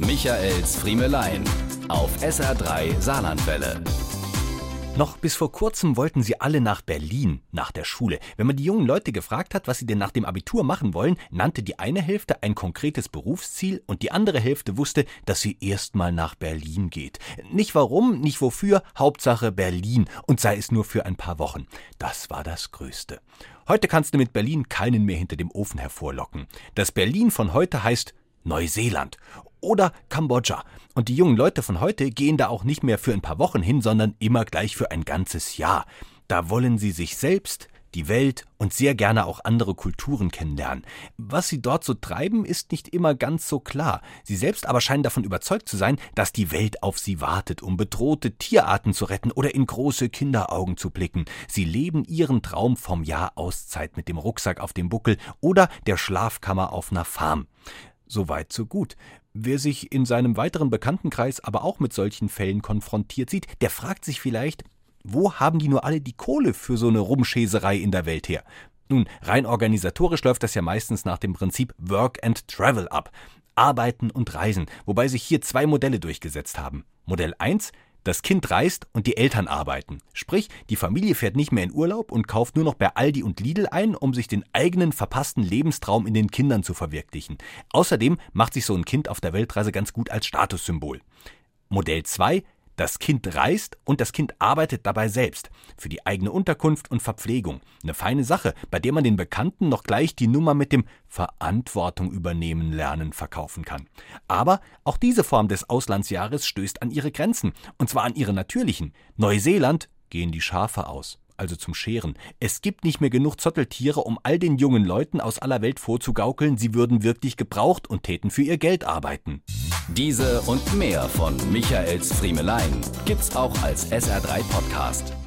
Michaels Friemelein auf SR3 Saarlandwelle. Noch bis vor kurzem wollten sie alle nach Berlin, nach der Schule. Wenn man die jungen Leute gefragt hat, was sie denn nach dem Abitur machen wollen, nannte die eine Hälfte ein konkretes Berufsziel und die andere Hälfte wusste, dass sie erstmal nach Berlin geht. Nicht warum, nicht wofür, Hauptsache Berlin und sei es nur für ein paar Wochen. Das war das Größte. Heute kannst du mit Berlin keinen mehr hinter dem Ofen hervorlocken. Das Berlin von heute heißt Neuseeland oder Kambodscha. Und die jungen Leute von heute gehen da auch nicht mehr für ein paar Wochen hin, sondern immer gleich für ein ganzes Jahr. Da wollen sie sich selbst, die Welt und sehr gerne auch andere Kulturen kennenlernen. Was sie dort so treiben, ist nicht immer ganz so klar. Sie selbst aber scheinen davon überzeugt zu sein, dass die Welt auf sie wartet, um bedrohte Tierarten zu retten oder in große Kinderaugen zu blicken. Sie leben ihren Traum vom Jahr Auszeit mit dem Rucksack auf dem Buckel oder der Schlafkammer auf einer Farm. So weit, so gut. Wer sich in seinem weiteren Bekanntenkreis aber auch mit solchen Fällen konfrontiert sieht, der fragt sich vielleicht, wo haben die nur alle die Kohle für so eine Rumschäserei in der Welt her? Nun, rein organisatorisch läuft das ja meistens nach dem Prinzip Work and Travel ab. Arbeiten und Reisen, wobei sich hier zwei Modelle durchgesetzt haben. Modell 1, das Kind reist und die Eltern arbeiten. Sprich, die Familie fährt nicht mehr in Urlaub und kauft nur noch bei Aldi und Lidl ein, um sich den eigenen verpassten Lebenstraum in den Kindern zu verwirklichen. Außerdem macht sich so ein Kind auf der Weltreise ganz gut als Statussymbol. Modell 2 das Kind reist und das Kind arbeitet dabei selbst. Für die eigene Unterkunft und Verpflegung. Eine feine Sache, bei der man den Bekannten noch gleich die Nummer mit dem Verantwortung übernehmen lernen verkaufen kann. Aber auch diese Form des Auslandsjahres stößt an ihre Grenzen. Und zwar an ihre natürlichen. Neuseeland gehen die Schafe aus also zum Scheren. Es gibt nicht mehr genug Zotteltiere, um all den jungen Leuten aus aller Welt vorzugaukeln, sie würden wirklich gebraucht und täten für ihr Geld arbeiten. Diese und mehr von Michaels Friemelein gibt's auch als SR3 Podcast.